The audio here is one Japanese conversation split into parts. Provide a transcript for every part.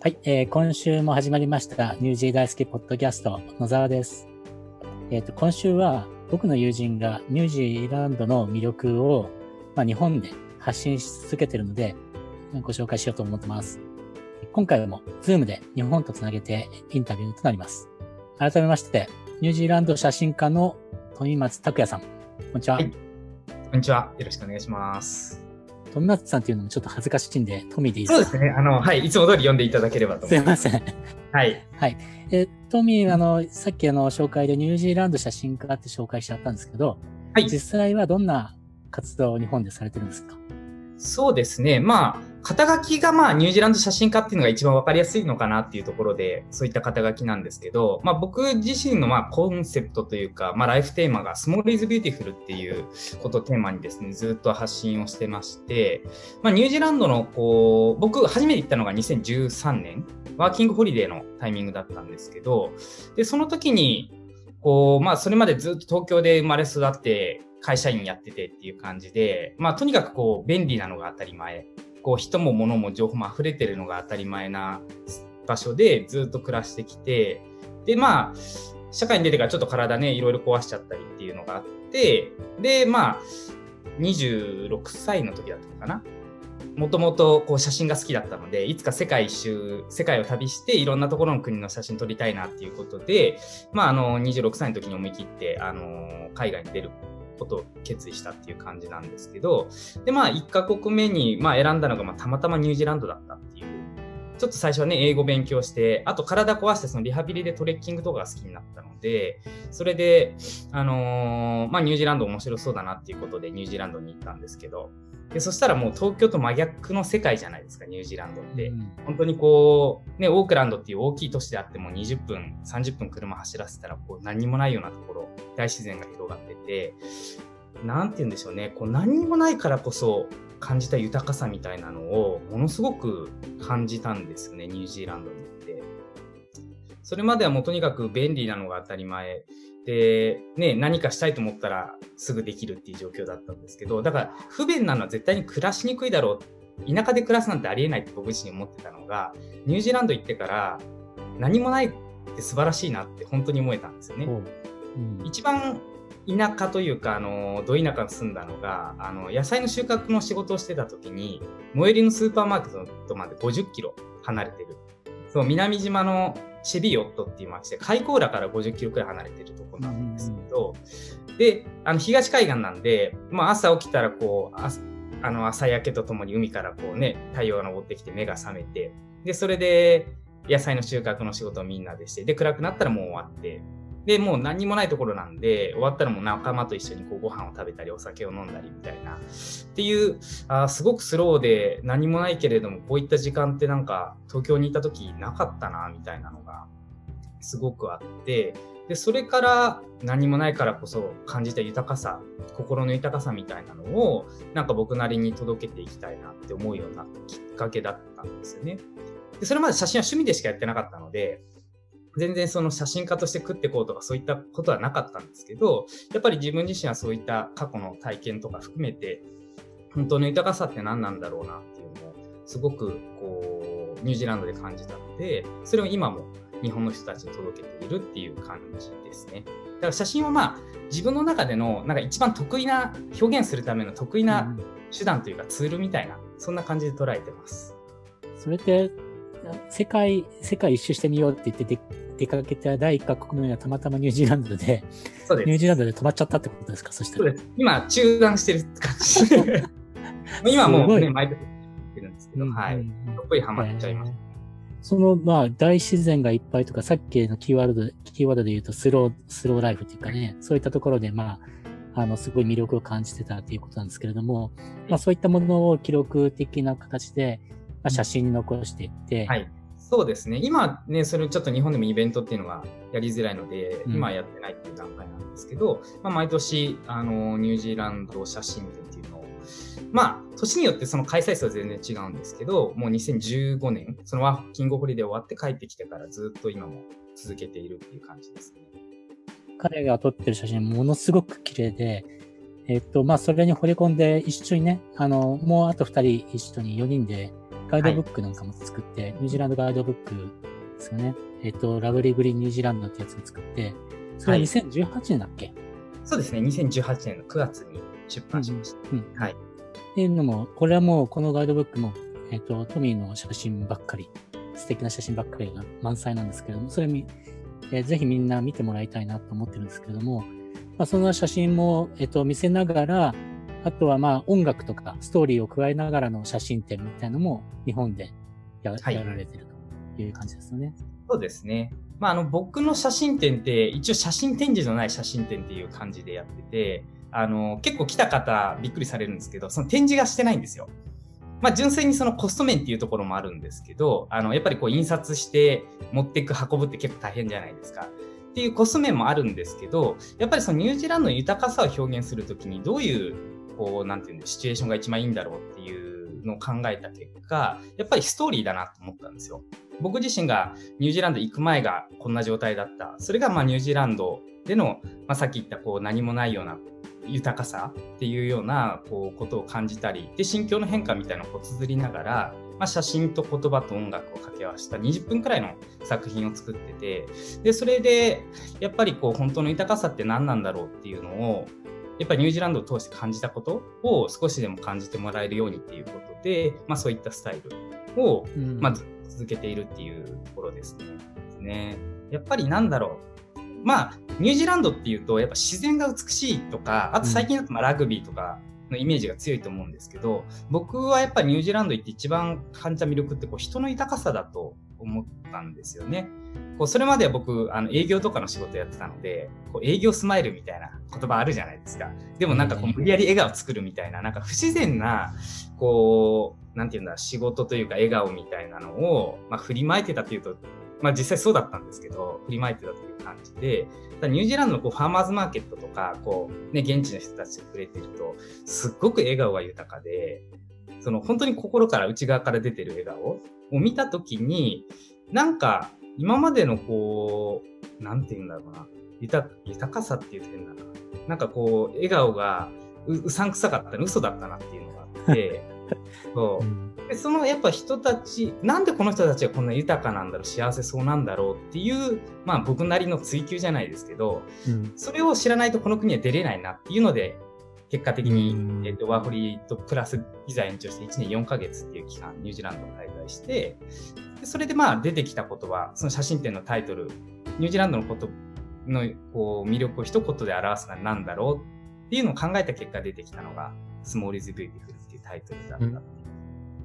はい、えー、今週も始まりましたニュージー大好きポッドキャスト野沢です。えっ、ー、と今週は僕の友人がニュージーランドの魅力をまあ、日本で発信し続けているのでご紹介しようと思ってます。今回も Zoom で日本とつなげてインタビューとなります。改めまして、ニュージーランド写真家の富松拓也さん。こんにちは、はい。こんにちは。よろしくお願いします。富松さんっていうのもちょっと恥ずかしいんで、トミーでいいですか？そうですね。あの、はい。いつも通り読んでいただければと思います。すいません。はい。はい。えトミー、あの、さっきあの、紹介でニュージーランド写真家って紹介しちゃったんですけど、はい。実際はどんな活動を日本でされてるんですか？そうですね。まあ、肩書きがまあニュージーランド写真家っていうのが一番わかりやすいのかなっていうところで、そういった肩書きなんですけど、まあ僕自身のまあコンセプトというか、まあライフテーマが Small is Beautiful っていうことをテーマにですね、ずっと発信をしてまして、まあニュージーランドのこう、僕初めて行ったのが2013年、ワーキングホリデーのタイミングだったんですけど、で、その時に、こう、まあそれまでずっと東京で生まれ育って、会社員やっててっていう感じで、まあとにかくこう便利なのが当たり前。こう人も物も情報も溢れてるのが当たり前な場所でずっと暮らしてきて、でまあ、社会に出てからちょっと体ね、いろいろ壊しちゃったりっていうのがあって、で、まあ、26歳の時だったのかな。もともとこう写真が好きだったので、いつか世界一周、世界を旅していろんなところの国の写真撮りたいなっていうことで、まあ、あの、26歳の時に思い切って、あの、海外に出ることを決意したっていう感じなんですけど、で、まあ、1カ国目に、まあ、選んだのが、まあ、たまたまニュージーランドだったっていう。ちょっと最初はね、英語勉強して、あと体壊して、そのリハビリでトレッキングとかが好きになったので、それで、あのー、まあ、ニュージーランド面白そうだなっていうことでニュージーランドに行ったんですけど、でそしたらもう東京と真逆の世界じゃないですか、ニュージーランドって。うん、本当にこう、ね、オークランドっていう大きい都市であっても20分、30分車走らせたらこう何もないようなところ、大自然が広がってて、なんて言うんでしょうね、こう何にもないからこそ感じた豊かさみたいなのをものすごく感じたんですよね、ニュージーランドに行って。それまではもうとにかく便利なのが当たり前で、ね、何かしたいと思ったらすぐできるっていう状況だったんですけど、だから不便なのは絶対に暮らしにくいだろう。田舎で暮らすなんてありえないって僕自身思ってたのが、ニュージーランド行ってから何もないって素晴らしいなって本当に思えたんですよね。うん、一番田舎というか、あの、ど田舎に住んだのが、あの、野菜の収穫の仕事をしてた時に、最寄りのスーパーマーケットまで50キロ離れてる。そう、南島のシェビヨットっていう町で、開口浦から50キロくらい離れてるとこなんですけど、で、あの、東海岸なんで、まあ、朝起きたらこう、あの、朝焼けとともに海からこうね、太陽が昇ってきて目が覚めて、で、それで、野菜の収穫の仕事をみんなでして、で、暗くなったらもう終わって、で、もう何もないところなんで、終わったらもう仲間と一緒にこうご飯を食べたり、お酒を飲んだりみたいな。っていう、あすごくスローで何もないけれども、こういった時間ってなんか東京にいた時なかったな、みたいなのがすごくあって、で、それから何もないからこそ感じた豊かさ、心の豊かさみたいなのを、なんか僕なりに届けていきたいなって思うようになったきっかけだったんですよね。で、それまで写真は趣味でしかやってなかったので、全然その写真家として食ってこうとかそういったことはなかったんですけど、やっぱり自分自身はそういった過去の体験とか含めて、本当の豊かさって何なんだろうなっていうのを、すごくこう、ニュージーランドで感じたので、それを今も日本の人たちに届けているっていう感じですね。だから写真はまあ、自分の中での、なんか一番得意な、表現するための得意な手段というかツールみたいな、そんな感じで捉えてます。それって世界、世界一周してみようって言って出かけた第1カ国目はたまたまニュージーランドで、そうですニュージーランドで止まっちゃったってことですか？そしたら。今、中断してる感じ。今もうね、毎年ってるんですけど、うん、はい。どっぷりハマっちゃいました。その、まあ、大自然がいっぱいとか、さっきのキーワードで、キーワードで言うと、スロー、スローライフっていうかね、そういったところで、まあ、あの、すごい魅力を感じてたっていうことなんですけれども、まあ、そういったものを記録的な形で、まあ、写真に残していって、はい、そうですね。今ね、それちょっと日本でもイベントっていうのがやりづらいので、うん、今やってないっていう段階なんですけど、まあ、毎年、あの、ニュージーランド写真展っていうのを、まあ、年によってその開催数は全然違うんですけど、もう2015年、そのワーキングホリデー終わって帰ってきてからずっと今も続けているっていう感じですね。彼が撮ってる写真ものすごく綺麗で、えっと、まあ、それに惚れ込んで一緒にね、あの、もうあと二人一緒に4人でガイドブックなんかも作って、ニュージーランドガイドブックですよね。えっ、と、ラブリーグリーンニュージーランドってやつを作って、それははい2018年だっけ、そうですね、2018年の9月に出版しました。うんはい。っていうのも、これはもうこのガイドブックも、えっ、と、トミーの写真ばっかり、素敵な写真ばっかりが満載なんですけれども、それみ、えーぜひみんな見てもらいたいなと思ってるんですけれども、まあ、その写真も、えっ、と、見せながら、あとはまあ音楽とかストーリーを加えながらの写真展みたいなのも日本でや,、はいやられてるという感じですよね。そうですね。まあ、あの、僕の写真展って、一応写真展示のない写真展っていう感じでやってて、あの、結構来た方びっくりされるんですけど、その展示がしてないんですよ。まあ、純粋にそのコスト面っていうところもあるんですけど、あの、やっぱりこう印刷して持っていく、運ぶって結構大変じゃないですか。っていうコスト面もあるんですけど、やっぱりそのニュージーランドの豊かさを表現するときにどういう、こう、なんていうんで、シチュエーションが一番いいんだろうっていうのを考えた結果、やっぱりストーリーだなと思ったんですよ。僕自身がニュージーランド行く前がこんな状態だった。それがまあニュージーランドでの、まあ、さっき言ったこう何もないような豊かさっていうようなこうことを感じたり、で、心境の変化みたいなのを綴りながら、まあ、写真と言葉と音楽を掛け合わせた20分くらいの作品を作ってて、で、それでやっぱりこう本当の豊かさって何なんだろうっていうのを、やっぱりニュージーランドを通して感じたことを少しでも感じてもらえるようにっていうことで、まあそういったスタイルをうんまあ、ず続けているっていうところですね。ですねやっぱりなんだろう。まあ、ニュージーランドっていうと、やっぱ自然が美しいとか、あと最近だとまあラグビーとかのイメージが強いと思うんですけど、僕はやっぱりニュージーランド行って一番感じた魅力ってこう人の豊かさだと思ったんですよね。こうそれまでは僕、あの営業とかの仕事やってたので、こう営業スマイルみたいな言葉あるじゃないですか。でもなんかこう無理やり笑顔作るみたいな、なんか不自然な、こう、なんていうんだ、仕事というか笑顔みたいなのを、まあ、振りまいてたっていうと、まあ実際そうだったんですけど、振りまいてたという感じで、ニュージーランドのこうファーマーズマーケットとか、こう、ね、現地の人たちと触れてると、すっごく笑顔が豊かで、その本当に心から内側から出てる笑顔を見たときに、なんか今までのこう、なんて言うんだろうな、豊豊かさっていう点だな。なんかこう、笑顔がううさんくさかったな、嘘だったなっていうのがあって、そう。う。ん。でそのやっぱ人たち、なんでこの人たちがこんな豊かなんだろう、幸せそうなんだろうっていう、まあ僕なりの追求じゃないですけど、うん。それを知らないとこの国は出れないなっていうので、結果的に、うんえっとワーホリとプラスビザ延長して1年4ヶ月っていう期間、ニュージーランドを滞在して、でそれでまあ出てきたことは、その写真展のタイトル、ニュージーランドのことのこう魅力を一言で表すのは何だろうっていうのを考えた結果出てきたのが、 Small is Beautiful っていうタイトルだった。うん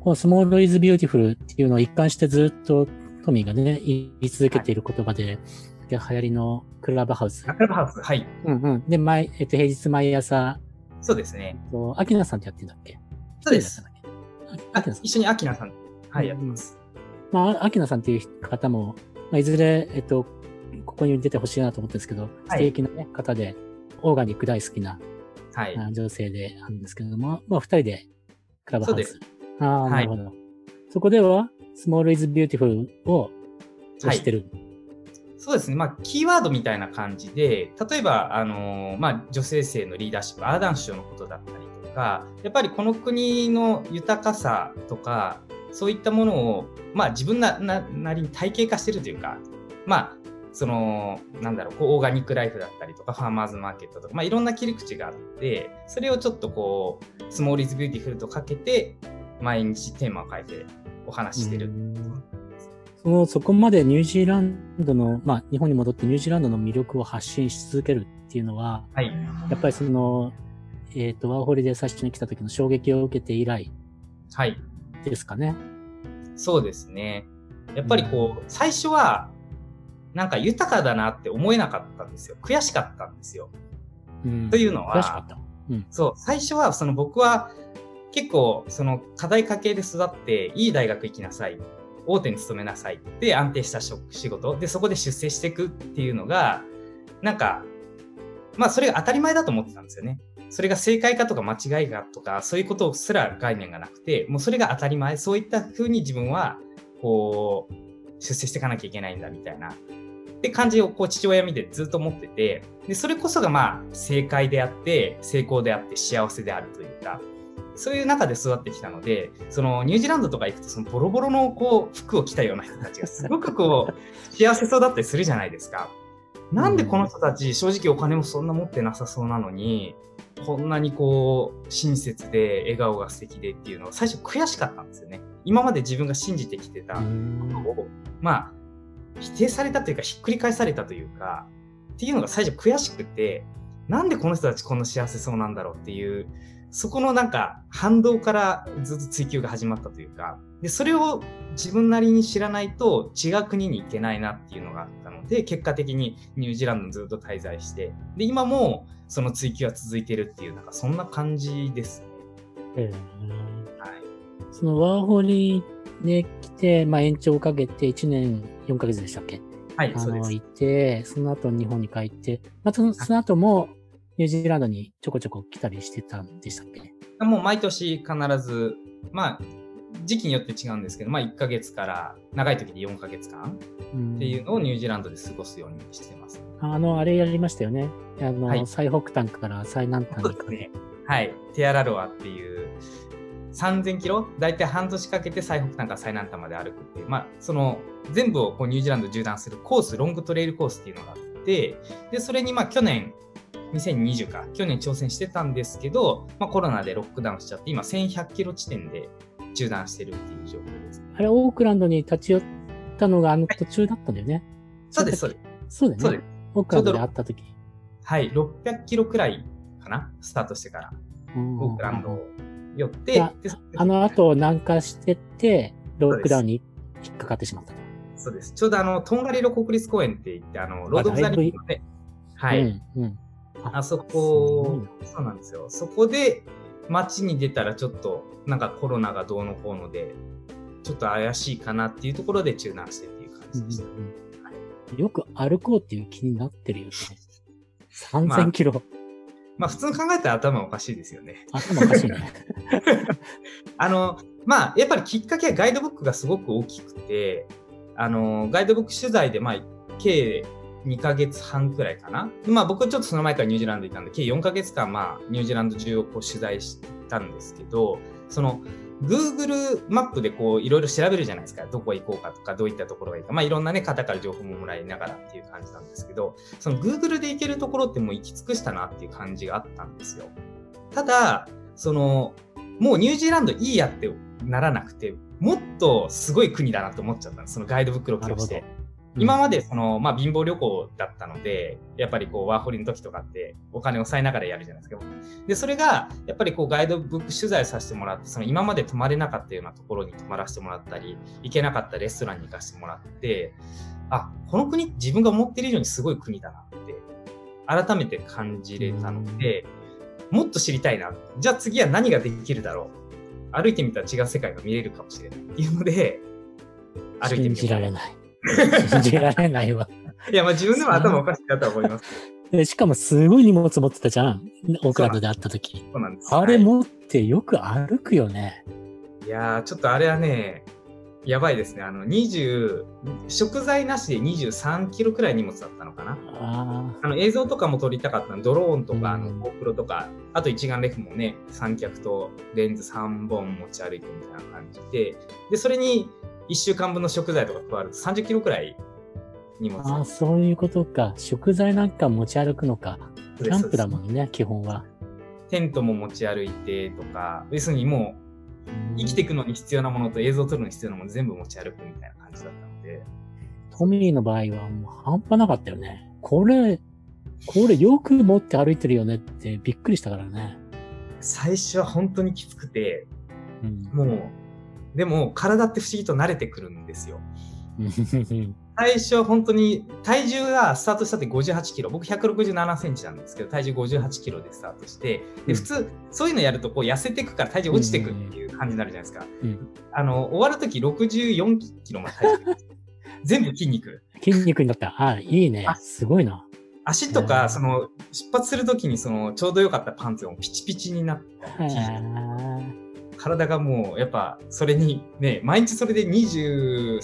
この Small is Beautiful っていうのを一貫してずっとトミーがね、言い続けている言葉で、で流行りのクラブハウス。クラブハウス、はい。うんうん。で、毎、えっと、平日毎朝、そうですね。えっとアキナさんってやってんだっけ？そうです。一緒にアキナさん、はい、うんやってます。まあ、アキナさんっていう方も、まあ、いずれ、えっと、ここに出てほしいなと思ってるんですけど、素敵な、ね方で、オーガニック大好きなはい。あ女性であるんですけれども、まあ、二人でクラブハウス。ああ、はいなるほど。そこでは、 Small is Beautiful を推してる。そうですね。まあ、キーワードみたいな感じで、例えば、あのまあ、女性性のリーダーシップ、アーダン首相のことだったりとか、やっぱりこの国の豊かさとか、そういったものを、まあ、自分ななりに体系化してるというか、まあ、その、なんだろう、こう、オーガニックライフだったりとか、ファーマーズマーケットとか、まあ、いろんな切り口があって、それをちょっとこう、 Small is Beautiful とかけて、毎日テーマを変えてお話ししてる。うんその、そこまでニュージーランドの、まあ、日本に戻ってニュージーランドの魅力を発信し続けるっていうのは、はい。やっぱりその、えっ、と、ワーホリで最初に来た時の衝撃を受けて以来はい。ですかね。そうですね。やっぱりこう、最初は、なんか豊かだなって思えなかったんですよ。悔しかったんですよ。うんというのは悔しかった。うん。そう、最初はその僕は結構その課題家系で育って、いい大学行きなさい。大手に勤めなさい。で、安定した仕事。で、そこで出世していくっていうのが、なんか、まあそれが当たり前だと思ってたんですよね。それが正解かとか間違いかとか、そういうことすら概念がなくて、もうそれが当たり前。そういった風に自分は、こう、出世していかなきゃいけないんだみたいな。って感じをこう父親見てずっと思ってて、で、それこそがまあ正解であって、成功であって幸せであるというか、そういう中で育ってきたので、そのニュージーランドとか行くと、そのボロボロのこう服を着たような人たちがすごくこう幸せそうだったりするじゃないですか。なんでこの人たち、正直お金もそんな持ってなさそうなのに、こんなにこう親切で笑顔が素敵でっていうのは最初悔しかったんですよね。今まで自分が信じてきてたことを、まあ、否定されたというか、ひっくり返されたというか、っていうのが最初悔しくて、なんでこの人たちこんな幸せそうなんだろうっていう、そこのなんか反動からずっと追求が始まったというか、で、それを自分なりに知らないと違う国に行けないなっていうのがあったので、結果的にニュージーランドにずっと滞在して、で、今もその追求は続いてるっていう、なんかそんな感じですね。えー、はい。そのワーホリで来て、まあ延長をかけて1年4ヶ月でしたっけ？はい、あの、いて、その後日本に帰って、またその後もニュージーランドにちょこちょこ来たりしてたんでしたっけ？もう毎年必ず、まあ、時期によって違うんですけど、まあ、1ヶ月から長い時で4ヶ月間っていうのをニュージーランドで過ごすようにしてます。あの、あれやりましたよね。あの、はい、最北端から最南端にかけ、ね、はい。テアラロアっていう3000キロ、大体半年かけて最北端から最南端まで歩くっていう、まあ、その全部をこうニュージーランド縦断するコース、ロングトレイルコースっていうのがあって、で、それにまあ去年、2020か、去年挑戦してたんですけど、まあ、コロナでロックダウンしちゃって、今1100キロ地点で中断してるっていう状況です、ね、あれ、オークランドに立ち寄ったのがあの途中だったんだよね。はい、そうです、そうです。そうだよね。オークランドで会った時。はい、600キロくらいかな、スタートしてから。オークランドを寄って、あの後南下してって、ロックダウンに引っかかってしまったと。そうです。ちょうどあの、トンガリロ国立公園って言って、あの、ロード・オブ・ザ・リングで、はい。うんうんあそこ、そうなんですよ。そこで街に出たらちょっとなんかコロナがどうのこうので、ちょっと怪しいかなっていうところで中断してっていう感じでした。うんうん、よく歩こうっていう気になってるよね。3000キロ。まあ、まあ、普通に考えたら頭おかしいですよね。頭おかしいね。あの、まあ、やっぱりきっかけはガイドブックがすごく大きくて、あの、ガイドブック取材で、まあ、計2ヶ月半くらいかな。まあ僕ちょっとその前からニュージーランドにいたんで、計4ヶ月間まあニュージーランド中をこう取材したんですけど、その Google マップでこういろいろ調べるじゃないですか。どこ行こうかとか、どういったところがいいか。まあいろんなね、方から情報ももらいながらっていう感じなんですけど、その Google で行けるところってもう行き尽くしたなっていう感じがあったんですよ。ただ、その、もうニュージーランドいいやってならなくて、もっとすごい国だなと思っちゃった。そのガイドブック録をして。今までその、まあ、貧乏旅行だったので、やっぱりこう、ワーホリの時とかってお金を抑えながらやるじゃないですか。で、それが、やっぱりこう、ガイドブック取材させてもらって、その今まで泊まれなかったようなところに泊まらせてもらったり、行けなかったレストランに行かせてもらって、あ、この国、自分が思ってる以上にすごい国だなって、改めて感じれたので、もっと知りたいな。じゃあ次は何ができるだろう。歩いてみたら違う世界が見れるかもしれないっていうので、歩いてみ信じられない。信じられないわ。いや、まあ自分でも頭おかしいなと思います。でしかもすごい荷物持ってたじゃん。オークランドで会った時。そうなんです。あれ持ってよく歩くよね。いやー、ちょっとあれはね、やばいですね。あの、20、食材なしで23キロくらい荷物だったのかな。ああの映像とかも撮りたかったの。ドローンとか、あの、GoPro とか、あと一眼レフもね、三脚とレンズ3本持ち歩いてみたいな感じで、で、それに1週間分の食材とか加わると30キロくらい荷物。ああ、そういうことか。食材なんか持ち歩くのか。キャンプだもんね、基本は。テントも持ち歩いてとか、要するにもう、生きていくのに必要なものと映像を撮るのに必要なもの全部持ち歩くみたいな感じだったので。トミーの場合はもう半端なかったよね。これ、これよく持って歩いてるよねってびっくりしたからね。最初は本当にきつくて、うん、もうでも体って不思議と慣れてくるんですよ。最初は本当に体重がスタートしたって58キロ。僕167センチなんですけど体重58キロでスタートして。で普通そういうのやるとこう痩せていくから体重落ちていくっていう感じになるじゃないですか、うん、あの終わる時64キロまで体重 全部筋肉。筋肉になった。あいいね。すごいな。足とか、その出発するときにそのちょうど良かったパンツがピチピチになった体がもうやっぱそれにね、毎日それで20、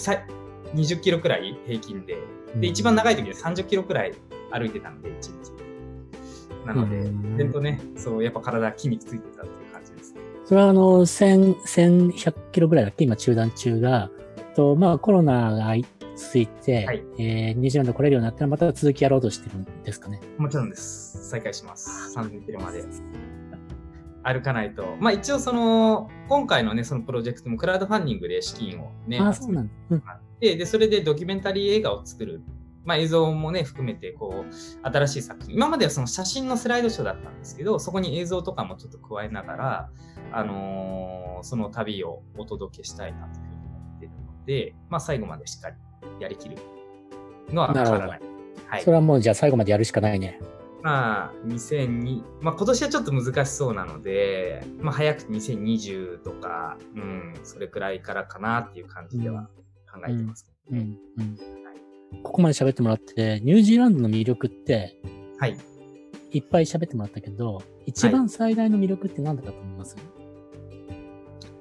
20キロくらい平均で、で、一番長い時で30キロくらい歩いてたんで、1日。なので、全とね、そう、やっぱ体筋肉ついてたっていう感じですね。それはあの、1000、1100キロぐらいだっけ？今中断中が、と、まあコロナが続いて、はい、えー、ニュージーランド来れるようになったらまた続きやろうとしてるんですかね。もちろんです。再開します。3000キロまで。歩かないと。まあ一応その、今回のね、そのプロジェクトもクラウドファンディングで資金をね、あそうなんうん、で、で、それでドキュメンタリー映画を作る。まあ映像もね、含めて、こう、新しい作品。今まではその写真のスライドショーだったんですけど、そこに映像とかもちょっと加えながら、あのー、その旅をお届けしたいなというふうに思っているので、まあ最後までしっかりやりきるのは変わらない。はい。それはもうじゃあ最後までやるしかないね。まあ、2002、まあ今年はちょっと難しそうなので、まあ早くて2020とか、うん、それくらいからかなっていう感じでは考えてます、うん、うん、うん。ここまで喋ってもらって、ニュージーランドの魅力って、はい。いっぱい喋ってもらったけど、一番最大の魅力って何だったと思います、はい、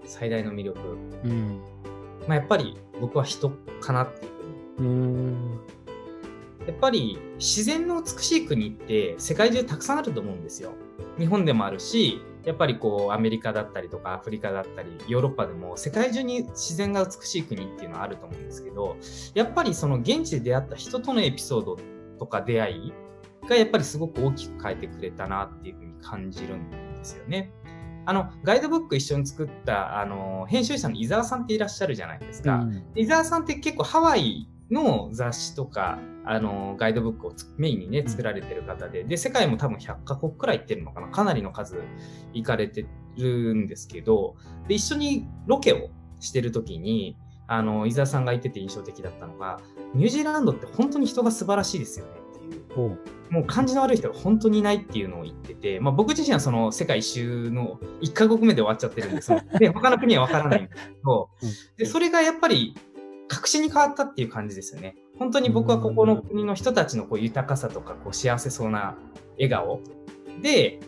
最大の魅力。うん。まあやっぱり僕は人かなっていうふうに。うん。やっぱり自然の美しい国って世界中たくさんあると思うんですよ。日本でもあるし、やっぱりこうアメリカだったりとかアフリカだったりヨーロッパでも世界中に自然が美しい国っていうのはあると思うんですけど、やっぱりその現地で出会った人とのエピソードとか出会いがやっぱりすごく大きく変えてくれたなっていうふうに感じるんですよね。あの、ガイドブック一緒に作った、あの、編集者の伊沢さんっていらっしゃるじゃないですか。うん、伊沢さんって結構ハワイの雑誌とか、あの、ガイドブックをメインにね、作られてる方で、で、世界も多分100カ国くらい行ってるのかな。かなりの数行かれてるんですけど、で、一緒にロケをしてる時に、あの、伊沢さんが言ってて印象的だったのが、ニュージーランドって本当に人が素晴らしいですよねっていう。もう感じの悪い人が本当にいないっていうのを言ってて、まあ、僕自身はその世界一周の1カ国目で終わっちゃってるんですで、他の国はわからないんですけど、で、それがやっぱり確信に変わったっていう感じですよね。本当に僕はここの国の人たちのこう豊かさとかこう幸せそうな笑顔で、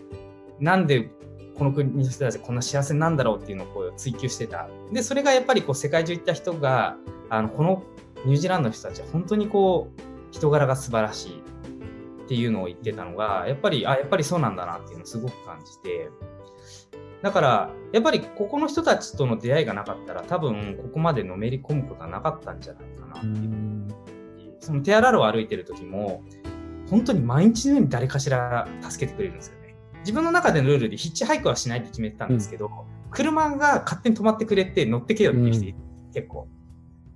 なんでこの国の人たちこんな幸せなんだろうっていうのをこう追求してた。で、それがやっぱりこう世界中行った人が、あの、このニュージーランドの人たちは本当にこう人柄が素晴らしいっていうのを言ってたのが、やっぱり、あ、やっぱりそうなんだなっていうのをすごく感じて、だから、やっぱりここの人たちとの出会いがなかったら、多分ここまでのめり込むことはなかったんじゃないかなっていう。そのテアラロを歩いてる時も、本当に毎日のように誰かしら助けてくれるんですよね。自分の中でのルールでヒッチハイクはしないって決めてたんですけど、うん、車が勝手に止まってくれて乗ってけよっていう人、うん、結構。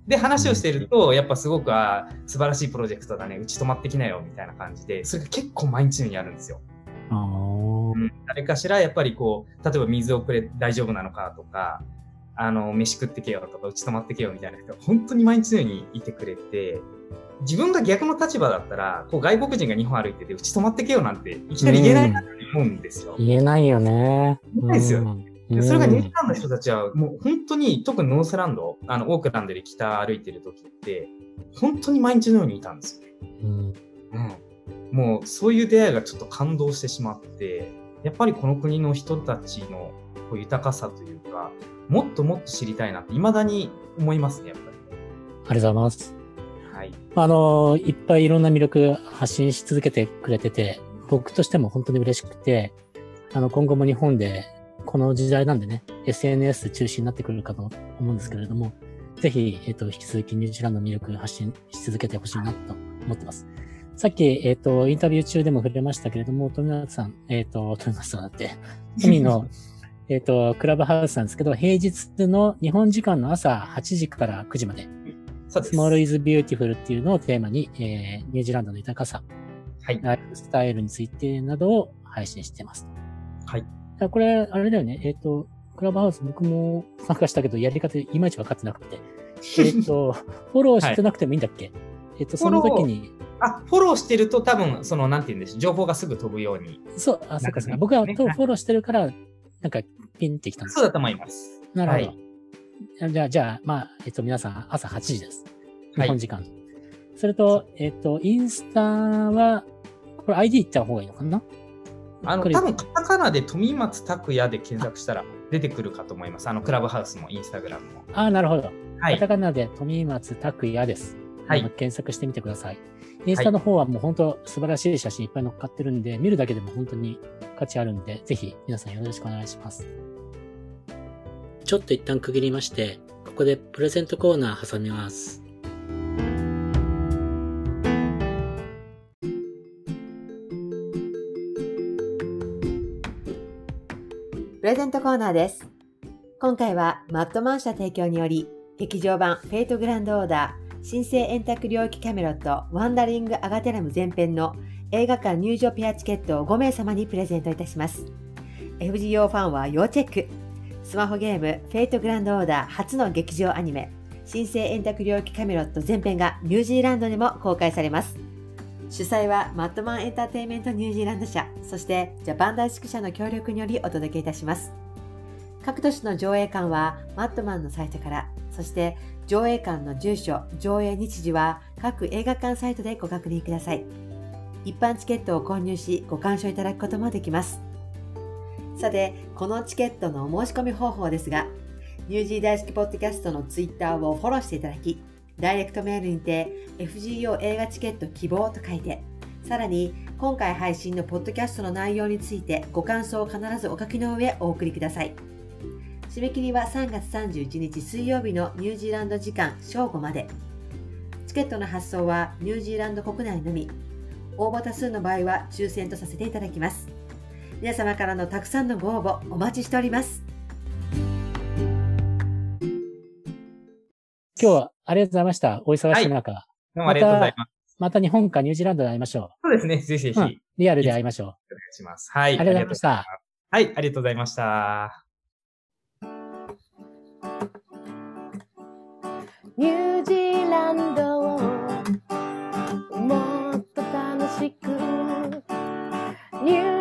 で、話をしてると、やっぱすごく、あ素晴らしいプロジェクトだね、うち泊まってきなよ、みたいな感じで、それが結構毎日のようにあるんですよ。誰かしらやっぱりこう、例えば水をくれ、大丈夫なのかとか、あの、飯食ってけよとか、うち泊まってけよみたいな人が本当に毎日のようにいてくれて、自分が逆の立場だったら、こう外国人が日本歩いてて、うち泊まってけよなんて、いきなり言えないなって思うんですよ。言えないよね。言えないですよね。でそれがニュージーランドの人たちは、もう本当に、特にノースランド、あの、オークランドで北歩いてる時って、本当に毎日のようにいたんですよね。うん。うん。もう、そういう出会いがちょっと感動してしまって、やっぱりこの国の人たちのこう豊かさというか、もっともっと知りたいなって、未だに思いますね、やっぱり。ありがとうございます。はい。あの、いっぱいいろんな魅力発信し続けてくれてて、僕としても本当に嬉しくて、あの、今後も日本で、この時代なんでね、SNS 中心になってくるかと思うんですけれども、ぜひ、えっ、ー、と、引き続きニュージーランドの魅力発信し続けてほしいなと思ってます。さっき、えっ、ー、と、インタビュー中でも触れましたけれども、富永さん、えっ、ー、と、富永さんだって、富の、えっと、クラブハウスなんですけど、平日の日本時間の朝8時から9時まで、 Small is Beautiful っていうのをテーマに、えー、ニュージーランドの豊かさ、はい、ライフスタイルについてなどを配信してます。はい。これ、あれだよね、えっ、ー、と、クラブハウス僕も参加したけど、やり方いまいち分かってなくて、えっ、ー、と、フォローしてなくてもいいんだっけ、はい、えっ、と、その時に、あ、フォローしてると多分、その、なんて言うんでしょう、情報がすぐ飛ぶように。そう、あ、そうかそうか。僕はフォローしてるから、なんか、ピンってきたんですそうだと思います。なるほど。はい、じゃあ、じゃあ、まあ、えっと、皆さん、朝8時です。日本時間。はい、それと、えっと、インスタは、これ ID 言った方がいいのかな？あの、多分、カタカナで富松拓也で検索したら出てくるかと思います。あの、クラブハウスもインスタグラムも。ああ、なるほど。はい。カタカナで富松拓也です。はい。検索してみてください。インスタの方はもう本当素晴らしい写真いっぱい載っかってるんで、見るだけでも本当に価値あるんで、ぜひ皆さんよろしくお願いします。ちょっと一旦区切りまして、ここでプレゼントコーナー挟みます。プレゼントコーナーです。今回はマットマン社提供により、劇場版フェイトグランドオーダー、新生円卓領域キャメロット、ワンダリング・アガテラム前編の映画館入場ペアチケットを5名様にプレゼントいたします。FGO ファンは要チェック。スマホゲーム、フェイトグランドオーダー初の劇場アニメ、新生円卓領域キャメロット前編がニュージーランドでも公開されます。主催はマットマンエンターテインメントニュージーランド社、そしてジャパン大宿社の協力によりお届けいたします。各都市の上映館はマットマンのサイトから、そして上映館の住所、上映日時は各映画館サイトでご確認ください。一般チケットを購入しご鑑賞いただくこともできます。さて、このチケットのお申し込み方法ですが、ニュージー大好きポッドキャストのツイッターをフォローしていただき、ダイレクトメールにて FGO 映画チケット希望と書いて、さらに今回配信のポッドキャストの内容についてご感想を必ずお書きの上お送りください。締め切りは3月31日水曜日のニュージーランド時間正午まで。チケットの発送はニュージーランド国内のみ。応募多数の場合は抽選とさせていただきます。皆様からのたくさんのご応募お待ちしております。今日はありがとうございました。お忙しい中。はい、どうもありがとうございます。また日本かニュージーランドで会いましょう。そうですね。ぜひぜひ、うん、リアルで会いましょう。お願いします。はい。ありがとうございました。はい、ありがとうございました。ニュージーランドをもっと楽しく。ニュー